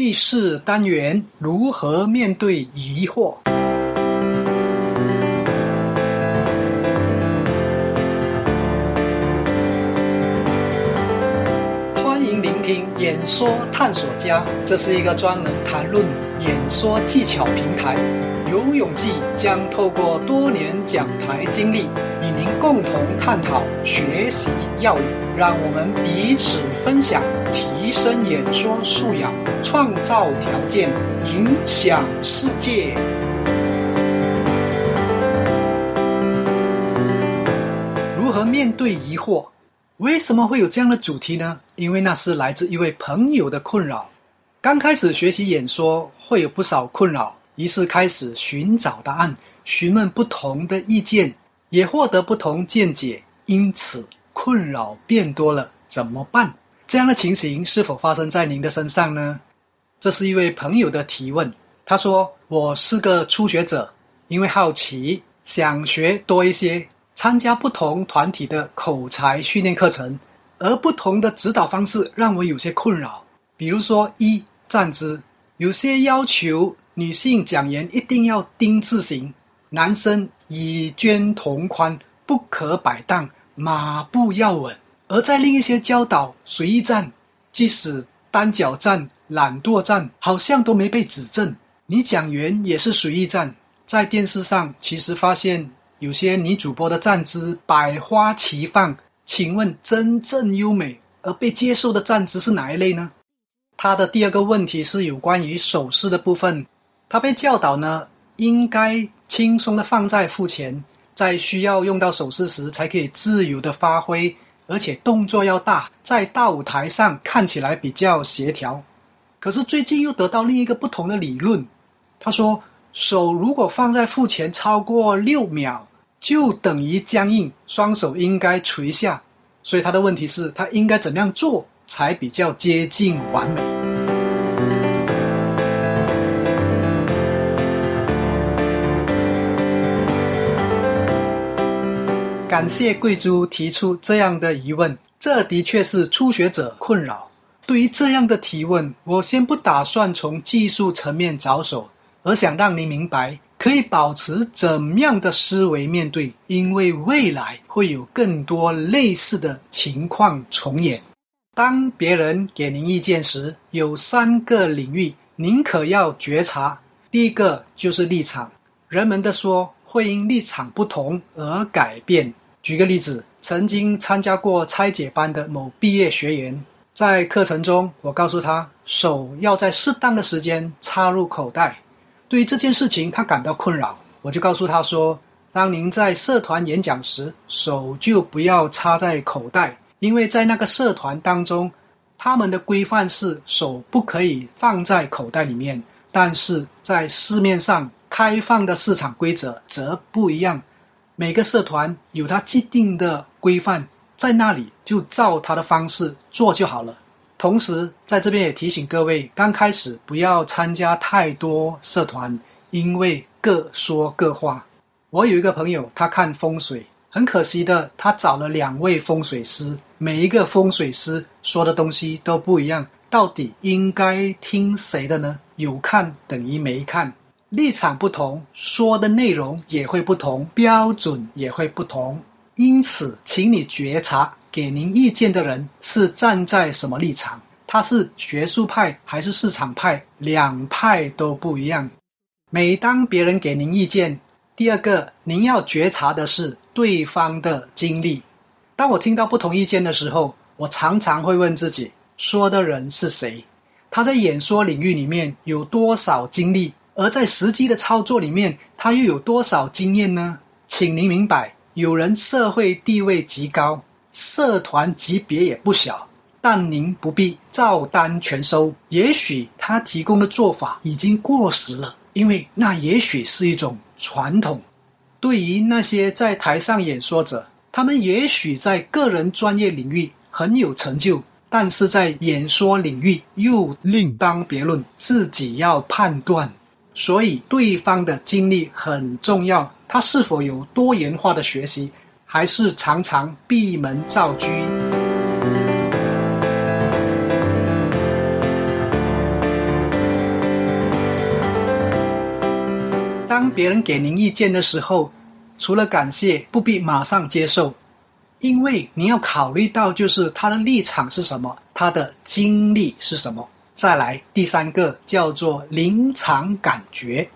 第四单元如何面对疑惑？说探索家，这是一个专门谈论演说技巧平台。游泳记将透过多年讲台经历，与您共同探讨学习要领，让我们彼此分享，提升演说素养，创造条件，影响世界。如何面对疑惑？为什么会有这样的主题呢？因为那是来自一位朋友的困扰。刚开始学习演说，会有不少困扰。于是开始寻找答案，询问不同的意见，也获得不同见解，因此困扰变多了。怎么办？这样的情形是否发生在您的身上呢？这是一位朋友的提问。他说：“我是个初学者，因为好奇，想学多一些，参加不同团体的口才训练课程，而不同的指导方式让我有些困扰。比如说，一站姿，有些要求。”女性讲言一定要丁字形，男生以肩同宽，不可摆荡，马步要稳。而在另一些教导随意站，即使单脚站、懒惰站，好像都没被指正。你讲员也是随意站，在电视上其实发现有些女主播的站姿百花齐放，请问真正优美而被接受的站姿是哪一类呢？他的第二个问题是有关于手势的部分。他被教导呢，应该轻松的放在腹前，在需要用到手势时才可以自由的发挥，而且动作要大，在大舞台上看起来比较协调。可是最近又得到另一个不同的理论，他说手如果放在腹前超过六秒，就等于僵硬，双手应该垂下。所以他的问题是，他应该怎么样做才比较接近完美？感谢贵珠提出这样的疑问，这的确是初学者困扰。对于这样的提问，我先不打算从技术层面着手，而想让您明白可以保持怎样的思维面对，因为未来会有更多类似的情况重演。当别人给您意见时，有三个领域您可要觉察。第一个就是立场，人们的说会因立场不同而改变。举个例子，曾经参加过拆解班的某毕业学员，在课程中，我告诉他手要在适当的时间插入口袋。对于这件事情，他感到困扰，我就告诉他说：当您在社团演讲时，手就不要插在口袋，因为在那个社团当中，他们的规范是手不可以放在口袋里面，但是在市面上开放的市场规则则不一样。每个社团有它既定的规范，在那里就照它的方式做就好了。同时，在这边也提醒各位，刚开始不要参加太多社团，因为各说各话。我有一个朋友，他看风水，很可惜的，他找了两位风水师，每一个风水师说的东西都不一样，到底应该听谁的呢？有看等于没看。立场不同，说的内容也会不同，标准也会不同。因此，请你觉察，给您意见的人是站在什么立场？他是学术派还是市场派？两派都不一样。每当别人给您意见，第二个您要觉察的是对方的经历。当我听到不同意见的时候，我常常会问自己：说的人是谁？他在演说领域里面有多少经历？而在实际的操作里面，他又有多少经验呢？请您明白，有人社会地位极高，社团级别也不小，但您不必照单全收。也许他提供的做法已经过时了，因为那也许是一种传统。对于那些在台上演说者，他们也许在个人专业领域很有成就，但是在演说领域又另当别论，自己要判断。所以，对方的经历很重要。他是否有多元化的学习，还是常常闭门造车？当别人给您意见的时候除了感谢不必马上接受。因为你要考虑到就是他的立场是什么他的经历是什么。再来第三个叫做临场感觉。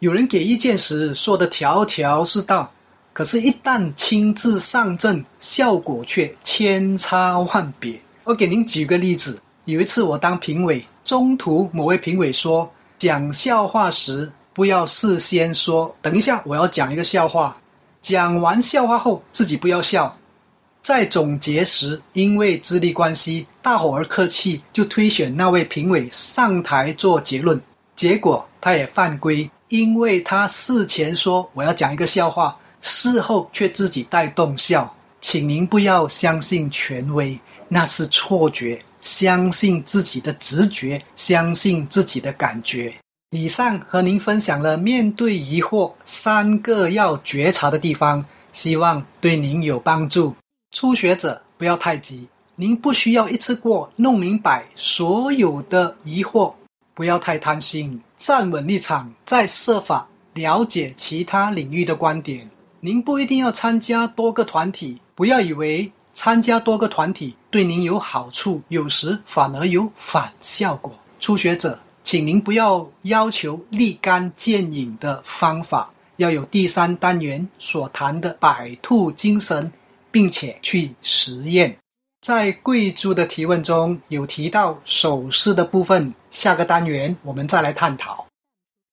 有人给意见时说的条条是道。可是，一旦亲自上阵，效果却千差万别。我给您举个例子：有一次我当评委，中途某位评委说，讲笑话时不要事先说“等一下，我要讲一个笑话”，讲完笑话后自己不要笑。在总结时，因为资历关系，大伙儿客气，就推选那位评委上台做结论。结果他也犯规，因为他事前说我要讲一个笑话，事后却自己带动笑。请您不要相信权威，那是错觉，相信自己的直觉，相信自己的感觉。以上和您分享了面对疑惑三个要觉察的地方，希望对您有帮助。初学者不要太急，您不需要一次过弄明白所有的疑惑，不要太贪心，站稳立场，再设法了解其他领域的观点。您不一定要参加多个团体，不要以为参加多个团体对您有好处，有时反而有反效果。初学者，请您不要要求立竿见影的方法，要有第三单元所谈的百兔精神。并且去实验，在贵族的提问中有提到手势的部分，下个单元我们再来探讨。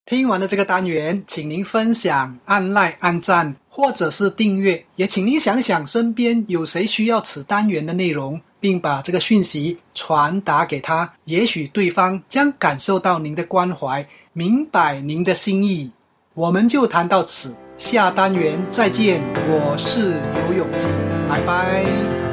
听完了这个单元，请您分享、按赖、按赞，或者是订阅，也请您想想身边有谁需要此单元的内容，并把这个讯息传达给他，也许对方将感受到您的关怀，明白您的心意。我们就谈到此。下单元再见，我是游泳记，拜拜。